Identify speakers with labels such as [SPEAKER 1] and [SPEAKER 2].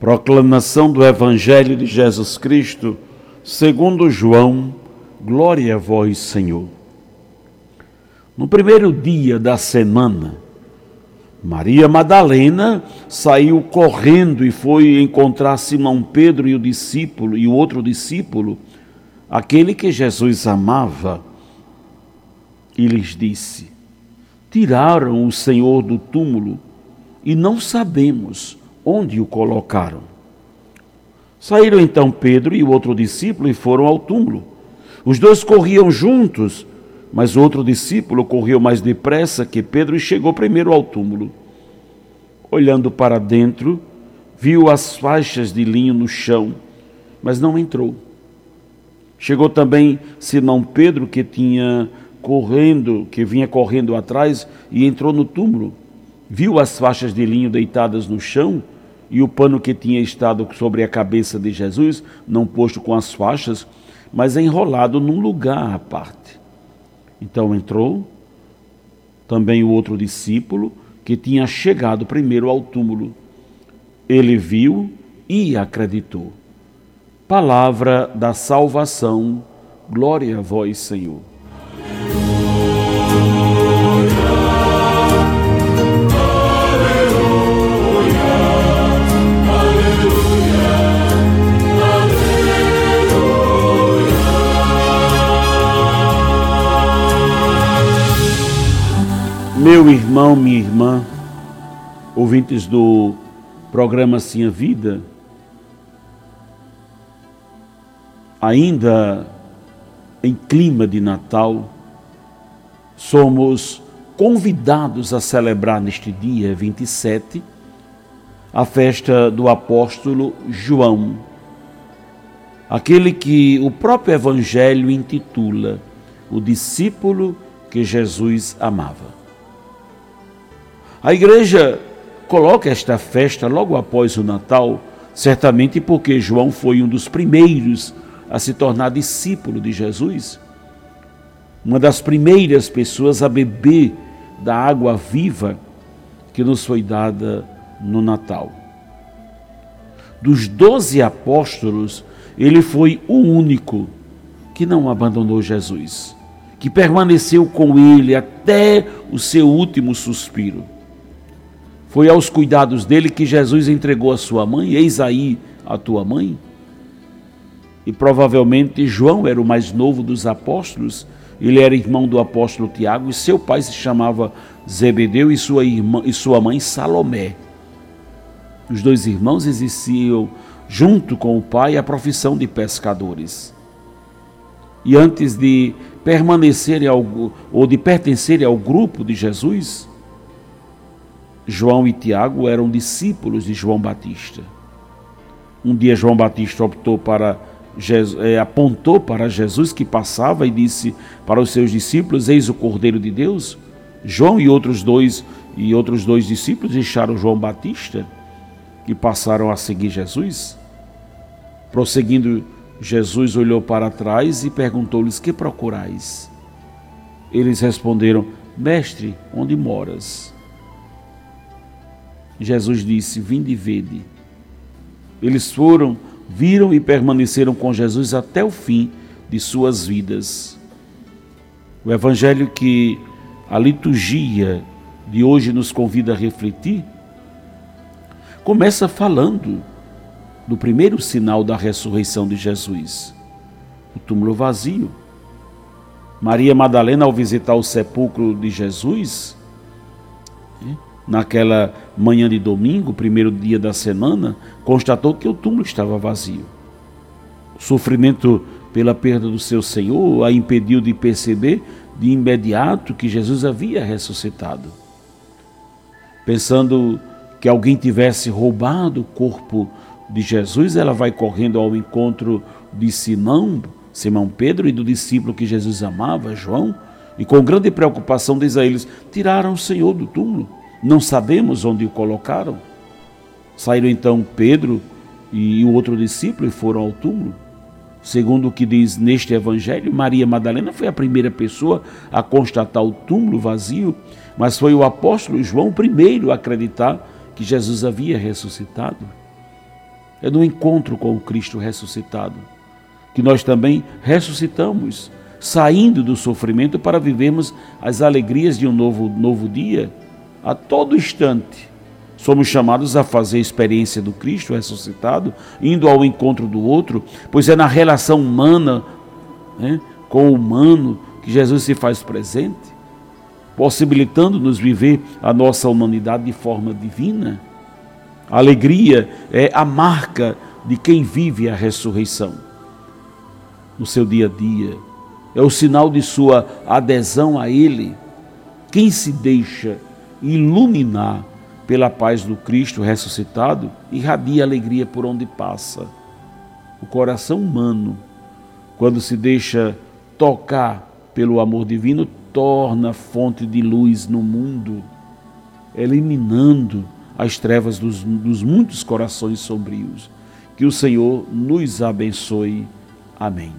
[SPEAKER 1] Proclamação do Evangelho de Jesus Cristo, segundo João, glória a vós, Senhor. No primeiro dia da semana, Maria Madalena saiu correndo e foi encontrar Simão Pedro e o discípulo e o outro discípulo, aquele que Jesus amava e lhes disse: Tiraram o Senhor do túmulo e não sabemos onde o colocaram. Saíram então Pedro e o outro discípulo e foram ao túmulo. Os dois corriam juntos, mas o outro discípulo correu mais depressa que Pedro e chegou primeiro ao túmulo. Olhando para dentro, viu as faixas de linho no chão, mas não entrou. Chegou também Simão Pedro, que tinha correndo, que vinha correndo atrás e entrou no túmulo. Viu as faixas de linho deitadas no chão e o pano que tinha estado sobre a cabeça de Jesus, não posto com as faixas, mas enrolado num lugar à parte. Então entrou também o outro discípulo que tinha chegado primeiro ao túmulo. Ele viu e acreditou. Palavra da salvação, glória a vós, Senhor. Meu irmão, minha irmã, ouvintes do programa Sim a Vida, ainda em clima de Natal, somos convidados a celebrar neste dia 27 a festa do apóstolo João, aquele que o próprio Evangelho intitula o discípulo que Jesus amava. A igreja coloca esta festa logo após o Natal, certamente porque João foi um dos primeiros a se tornar discípulo de Jesus, uma das primeiras pessoas a beber da água viva que nos foi dada no Natal. Dos doze apóstolos, ele foi o único que não abandonou Jesus, que permaneceu com ele até o seu último suspiro. Foi aos cuidados dele que Jesus entregou a sua mãe, eis aí a tua mãe. E provavelmente João era o mais novo dos apóstolos, ele era irmão do apóstolo Tiago, e seu pai se chamava Zebedeu e sua, irmã, e sua mãe Salomé. Os dois irmãos exerciam, junto com o pai, a profissão de pescadores. E antes de permanecerem ou de pertencerem ao grupo de Jesus, João e Tiago eram discípulos de João Batista. Um dia João Batista optou para Jesus, é, apontou para Jesus que passava e disse para os seus discípulos: Eis o Cordeiro de Deus. João e outros dois e outros dois discípulos deixaram João Batista e passaram a seguir Jesus. Prosseguindo, Jesus olhou para trás e perguntou-lhes: Que procurais? Eles responderam: Mestre, onde moras? Jesus disse: Vinde e vede. Eles foram, viram e permaneceram com Jesus até o fim de suas vidas. O evangelho que a liturgia de hoje nos convida a refletir começa falando do primeiro sinal da ressurreição de Jesus, o túmulo vazio. Maria Madalena, ao visitar o sepulcro de Jesus, naquela manhã de domingo, primeiro dia da semana, constatou que o túmulo estava vazio. O sofrimento pela perda do seu Senhor a impediu de perceber de imediato que Jesus havia ressuscitado. Pensando que alguém tivesse roubado o corpo de Jesus, ela vai correndo ao encontro de Simão, Simão Pedro e do discípulo que Jesus amava, João, e com grande preocupação diz a eles: Tiraram o Senhor do túmulo, não sabemos onde o colocaram. Saíram então Pedro e o outro discípulo e foram ao túmulo. Segundo o que diz neste evangelho, Maria Madalena foi a primeira pessoa a constatar o túmulo vazio, mas foi o apóstolo João o primeiro a acreditar que Jesus havia ressuscitado. É no encontro com o Cristo ressuscitado que nós também ressuscitamos, saindo do sofrimento para vivermos as alegrias de um novo, novo dia a todo instante Somos chamados a fazer a experiência do Cristo ressuscitado, indo ao encontro do outro, pois é na relação humana né, com o humano que Jesus se faz presente, possibilitando-nos viver a nossa humanidade de forma divina. A alegria é a marca de quem vive a ressurreição no seu dia a dia. É o sinal de sua adesão a Ele. Quem se deixa iluminar pela paz do Cristo ressuscitado, irradia alegria por onde passa. O coração humano, quando se deixa tocar pelo amor divino, torna fonte de luz no mundo, eliminando as trevas dos, dos muitos corações sombrios. Que o Senhor nos abençoe. Amém.